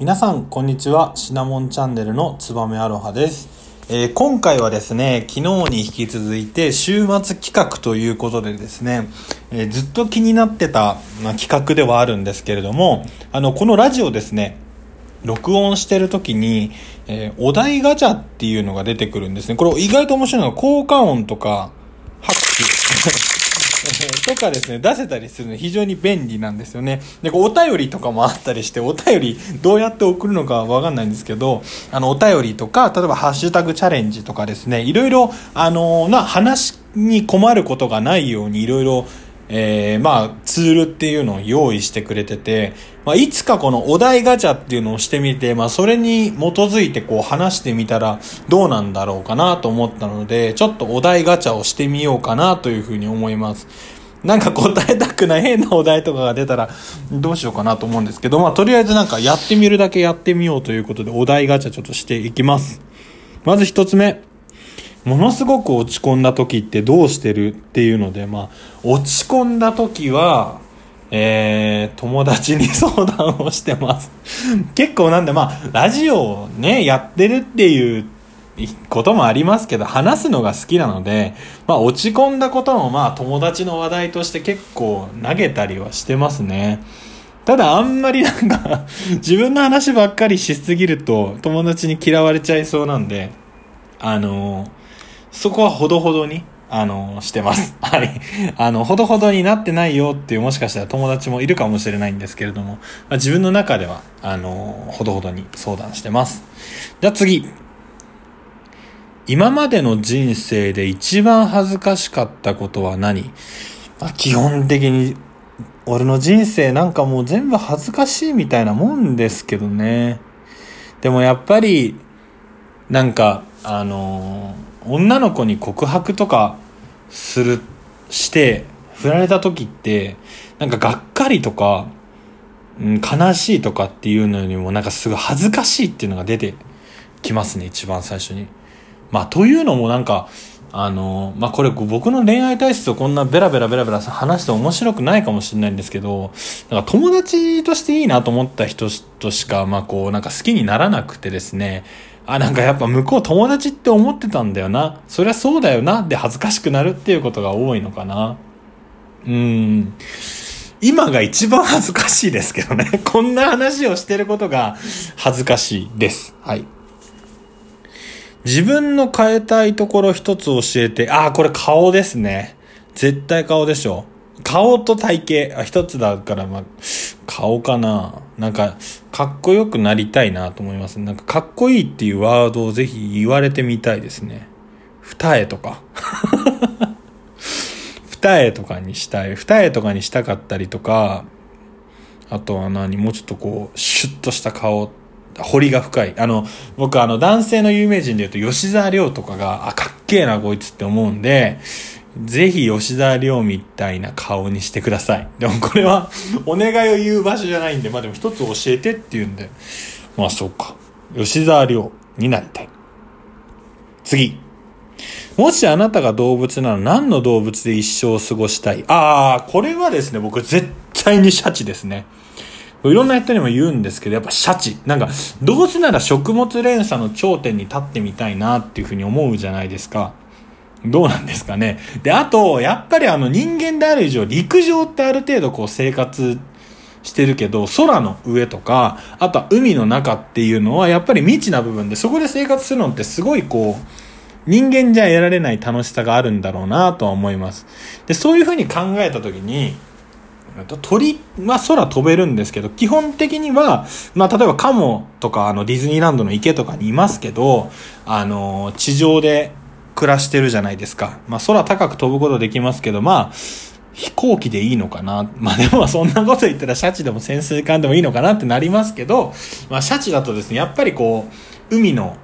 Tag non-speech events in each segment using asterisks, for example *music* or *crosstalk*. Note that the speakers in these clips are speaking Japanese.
皆さん、こんにちは。シナモンチャンネルのつばめアロハです。えー今回はですね、昨日に引き続いて、週末企画ということでですね、えーずっと気になってた、ま、企画ではあるんですけれども、あの、このラジオですね、録音してる時に、えーお題ガチャっていうのが出てくるんですね。これ意外と面白いのが効果音とか、拍手。*laughs* とかですね、出せたりするの非常に便利なんですよね。で、こうお便りとかもあったりして、お便りどうやって送るのかわかんないんですけど、あの、お便りとか、例えばハッシュタグチャレンジとかですね、いろいろ、あのな、話に困ることがないようにいろいろ、えー、まあ、ツールっていうのを用意してくれてて、まあ、いつかこのお題ガチャっていうのをしてみて、まあ、それに基づいてこう話してみたらどうなんだろうかなと思ったので、ちょっとお題ガチャをしてみようかなというふうに思います。なんか答えたくない変なお題とかが出たらどうしようかなと思うんですけど、まあ、とりあえずなんかやってみるだけやってみようということでお題ガチャちょっとしていきます。まず一つ目。ものすごく落ち込んだ時ってどうしてるっていうので、まあ、落ち込んだ時は、えー、友達に相談をしてます。*laughs* 結構なんで、まあ、ラジオをね、やってるっていうこともありますけど、話すのが好きなので、まあ、落ち込んだことも、まあ、友達の話題として結構投げたりはしてますね。ただ、あんまりなんか、*laughs* 自分の話ばっかりしすぎると、友達に嫌われちゃいそうなんで、あのそこはほどほどに、あのしてます。はい。あの、ほどほどになってないよっていう、もしかしたら友達もいるかもしれないんですけれども、まあ、自分の中では、あのほどほどに相談してます。じゃあ次。今までの人生で一番恥ずかしかったことは何、まあ、基本的に、俺の人生なんかもう全部恥ずかしいみたいなもんですけどね。でもやっぱり、なんか、あのー女の子に告白とかする、して、振られた時って、なんかがっかりとか、うん、悲しいとかっていうのよりも、なんかすごい恥ずかしいっていうのが出てきますね、一番最初に。まあ、というのもなんか、あのまあ、これ僕の恋愛体質をこんなベラベラベラベラ話して面白くないかもしれないんですけど、なんか友達としていいなと思った人としか、まあ、こう、なんか好きにならなくてですね、あ、なんかやっぱ向こう友達って思ってたんだよな。そりゃそうだよな。で恥ずかしくなるっていうことが多いのかな。うん。今が一番恥ずかしいですけどね。*laughs* こんな話をしてることが恥ずかしいです。はい。自分の変えたいところ一つ教えて、ああ、これ顔ですね。絶対顔でしょ。顔と体型、あ一つだから、まあ、顔かな。なんか、かっこよくなりたいなと思います。なんか、かっこいいっていうワードをぜひ言われてみたいですね。二重とか。*laughs* 二重とかにしたい。二重とかにしたかったりとか、あとは何？もうちょっとこう、シュッとした顔、彫りが深い。あの、僕あの、男性の有名人で言うと、吉沢亮とかが、あ、かっけえな、こいつって思うんで、ぜひ吉沢亮みたいな顔にしてください。でもこれは、お願いを言う場所じゃないんで、まあでも一つ教えてって言うんで、まあそうか。吉沢亮になりたい。次。もしあなたが動物なら何の動物で一生を過ごしたい？ああ、これはですね、僕絶対にシャチですね。いろんな人にも言うんですけど、やっぱシャチ。なんか、どうせなら食物連鎖の頂点に立ってみたいなっていうふうに思うじゃないですか。どうなんですかね。で、あと、やっぱりあの人間である以上、陸上ってある程度こう生活してるけど、空の上とか、あとは海の中っていうのはやっぱり未知な部分で、そこで生活するのってすごいこう、人間じゃ得られない楽しさがあるんだろうなとは思います。で、そういうふうに考えたときに、鳥は空飛べるんですけど、基本的には、まあ、例えばカモとか、あの、ディズニーランドの池とかにいますけど、あの、地上で暮らしてるじゃないですか。まあ、空高く飛ぶことできますけど、まあ、飛行機でいいのかな。まあでもそんなこと言ったらシャチでも潜水艦でもいいのかなってなりますけど、まあシャチだとですね、やっぱりこう、海の、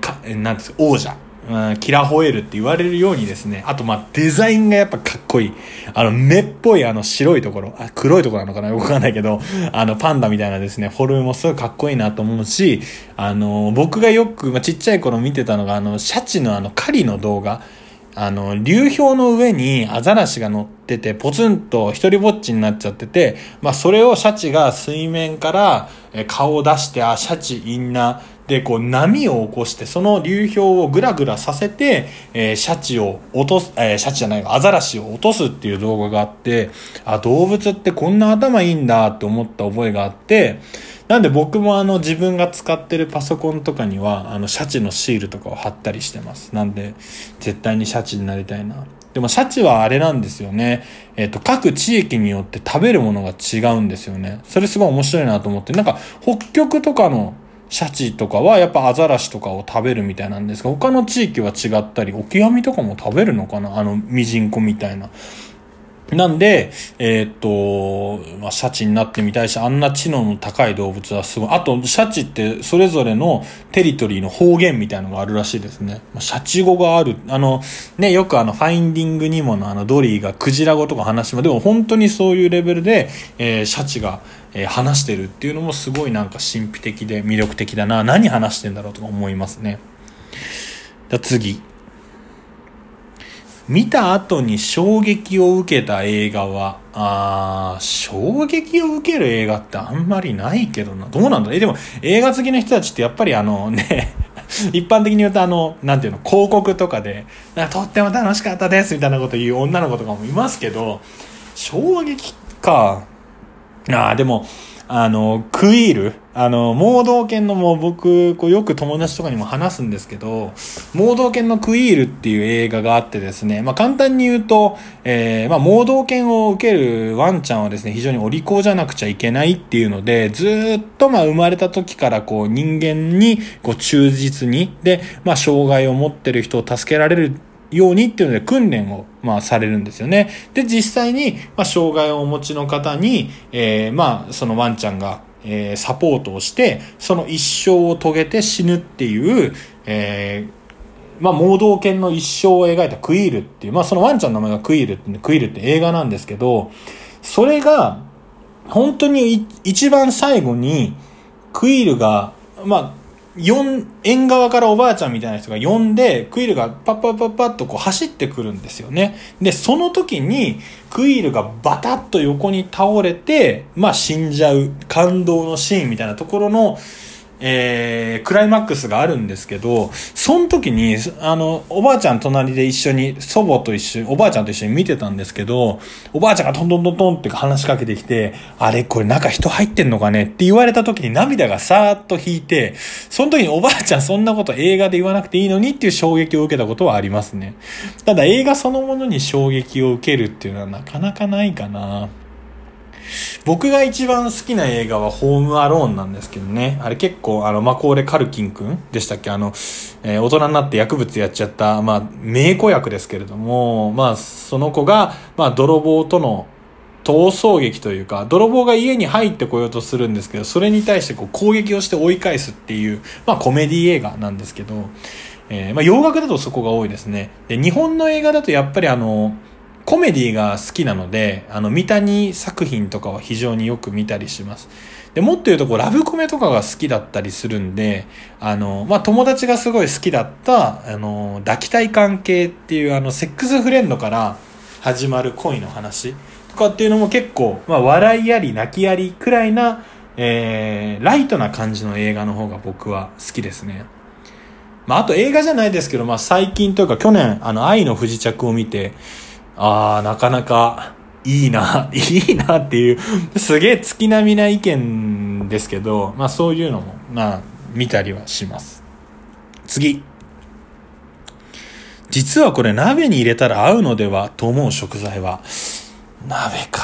か、えなんですか、王者。うんキラホエールって言われるようにですね、あとまあデザインがやっぱかっこいい。あの目っぽいあの白いところ、あ黒いところなのかなよくわかんないけど、あのパンダみたいなですね、フォルムもすごいかっこいいなと思うし、あの、僕がよく、まあ、ちっちゃい頃見てたのが、あの、シャチのあの狩りの動画、あの、流氷の上にアザラシが乗ってて、ポツンと一人ぼっちになっちゃってて、まあ、それをシャチが水面から顔を出して、あ、シャチいんな、で、こう波を起こして、その流氷をぐらぐらさせて、えー、シャチを落とす、えー、シャチじゃないアザラシを落とすっていう動画があって、あ、動物ってこんな頭いいんだって思った覚えがあって、なんで僕もあの自分が使ってるパソコンとかには、あのシャチのシールとかを貼ったりしてます。なんで、絶対にシャチになりたいな。でもシャチはあれなんですよね。えっ、ー、と、各地域によって食べるものが違うんですよね。それすごい面白いなと思って。なんか、北極とかのシャチとかはやっぱアザラシとかを食べるみたいなんですが、他の地域は違ったり、オキアミとかも食べるのかな？あの、ミジンコみたいな。なんで、えー、っと、まあ、シャチになってみたいし、あんな知能の高い動物はすごい。あと、シャチってそれぞれのテリトリーの方言みたいのがあるらしいですね。まあ、シャチ語がある。あの、ね、よくあの、ファインディングにものあの、ドリーがクジラ語とか話します。でも本当にそういうレベルで、えー、シャチが、え、話してるっていうのもすごいなんか神秘的で魅力的だな。何話してんだろうとか思いますね。じゃ次。見た後に衝撃を受けた映画は、あ衝撃を受ける映画ってあんまりないけどな。どうなんだえ、でも映画好きな人たちってやっぱりあの *laughs* ね一般的に言うとあの、なんていうの、広告とかで、かとっても楽しかったですみたいなこと言う女の子とかもいますけど、衝撃か。ああ、でも、あの、クイール、あの、盲導犬のもう僕、こうよく友達とかにも話すんですけど、盲導犬のクイールっていう映画があってですね、まあ簡単に言うと、えー、まあ盲導犬を受けるワンちゃんはですね、非常にお利口じゃなくちゃいけないっていうので、ずっとまあ生まれた時からこう人間にこう忠実に、で、まあ障害を持ってる人を助けられるようにっていうので訓練を、まあ、されるんですよね。で、実際に、まあ、障害をお持ちの方に、えー、まあ、そのワンちゃんが、えー、サポートをして、その一生を遂げて死ぬっていう、えー、まあ、盲導犬の一生を描いたクイールっていう、まあ、そのワンちゃんの名前がクイールって、クイールって映画なんですけど、それが、本当に一番最後に、クイールが、まあ、ん、縁側からおばあちゃんみたいな人が呼んで、クイールがパッパッパッパッとこう走ってくるんですよね。で、その時に、クイールがバタッと横に倒れて、まあ死んじゃう感動のシーンみたいなところの、えー、クライマックスがあるんですけど、その時に、あの、おばあちゃん隣で一緒に、祖母と一緒に、おばあちゃんと一緒に見てたんですけど、おばあちゃんがトントントントンって話しかけてきて、あれこれ中人入ってんのかねって言われた時に涙がさーっと引いて、その時におばあちゃんそんなこと映画で言わなくていいのにっていう衝撃を受けたことはありますね。ただ映画そのものに衝撃を受けるっていうのはなかなかないかな。僕が一番好きな映画はホームアローンなんですけどね。あれ結構、あの、マコーレ・カルキン君でしたっけ？あの、えー、大人になって薬物やっちゃった、まあ、名子役ですけれども、まあ、その子が、まあ、泥棒との逃走劇というか、泥棒が家に入ってこようとするんですけど、それに対してこう攻撃をして追い返すっていう、まあコメディ映画なんですけど、えー、まあ洋楽だとそこが多いですね。で、日本の映画だとやっぱりあの、コメディが好きなので、あの、三谷作品とかは非常によく見たりします。で、もっと言うと、こう、ラブコメとかが好きだったりするんで、あの、まあ、友達がすごい好きだった、あの、抱きたい関係っていう、あの、セックスフレンドから始まる恋の話とかっていうのも結構、まあ、笑いあり、泣きありくらいな、えー、ライトな感じの映画の方が僕は好きですね。まあ、あと映画じゃないですけど、まあ、最近というか去年、あの、愛の不時着を見て、ああ、なかなかいいな、*laughs* いいなっていう、すげえ月並みな意見ですけど、まあそういうのも、まあ見たりはします。次。実はこれ鍋に入れたら合うのではと思う食材は、鍋か。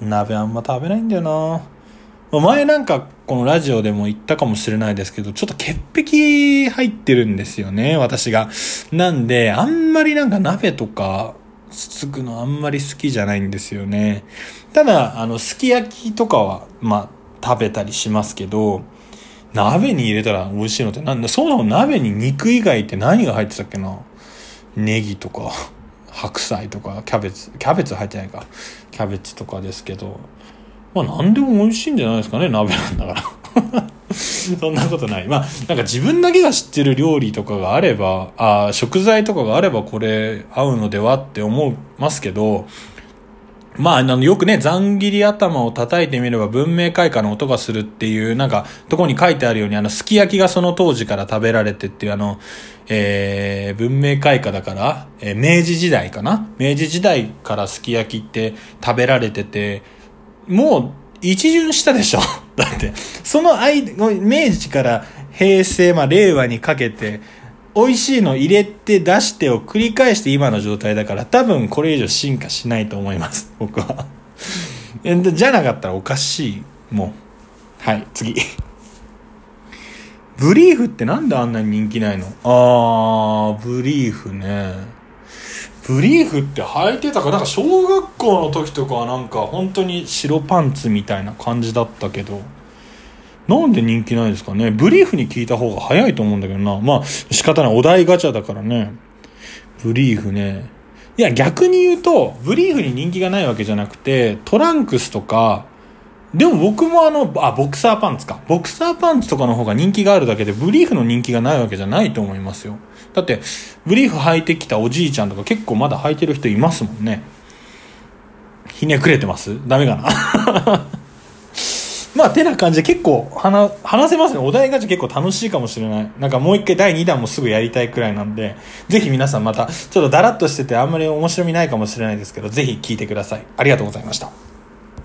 鍋あんま食べないんだよな。前なんかこのラジオでも言ったかもしれないですけど、ちょっと潔癖入ってるんですよね、私が。なんで、あんまりなんか鍋とか、つつくのあんまり好きじゃないんですよね。ただ、あの、すき焼きとかは、まあ、食べたりしますけど、鍋に入れたら美味しいのってなんだ、そうなの鍋に肉以外って何が入ってたっけな？ネギとか、白菜とか、キャベツ、キャベツ入ってないか。キャベツとかですけど、まあ何でも美味しいんじゃないですかね、鍋なんだから。そんなことない。まあ、なんか自分だけが知ってる料理とかがあれば、あ食材とかがあればこれ合うのではって思いますけど、まあ、あの、よくね、ざん切り頭を叩いてみれば文明開化の音がするっていう、なんか、とこに書いてあるように、あの、すき焼きがその当時から食べられてっていう、あの、えー、文明開化だから、えー、明治時代かな？明治時代からすき焼きって食べられてて、もう、一巡したでしょだって、その間、明治から平成、まあ、令和にかけて、美味しいの入れて出してを繰り返して今の状態だから多分これ以上進化しないと思います。僕は。じゃなかったらおかしい。もう。はい、次。ブリーフってなんであんなに人気ないの？あー、ブリーフね。ブリーフって履いてたかなんか小学校の時とかはなんか本当に白パンツみたいな感じだったけど。なんで人気ないですかね？ブリーフに聞いた方が早いと思うんだけどな。まあ、仕方ない。お題ガチャだからね。ブリーフね。いや、逆に言うと、ブリーフに人気がないわけじゃなくて、トランクスとか、でも僕もあの、あ、ボクサーパンツか。ボクサーパンツとかの方が人気があるだけで、ブリーフの人気がないわけじゃないと思いますよ。だって、ブリーフ履いてきたおじいちゃんとか結構まだ履いてる人いますもんね。ひねくれてます？ダメかな？*laughs* まあ、てな感じで結構話、話せますね。お題ガチャ結構楽しいかもしれない。なんかもう一回第2弾もすぐやりたいくらいなんで、ぜひ皆さんまた、ちょっとダラッとしててあんまり面白みないかもしれないですけど、ぜひ聞いてください。ありがとうございました。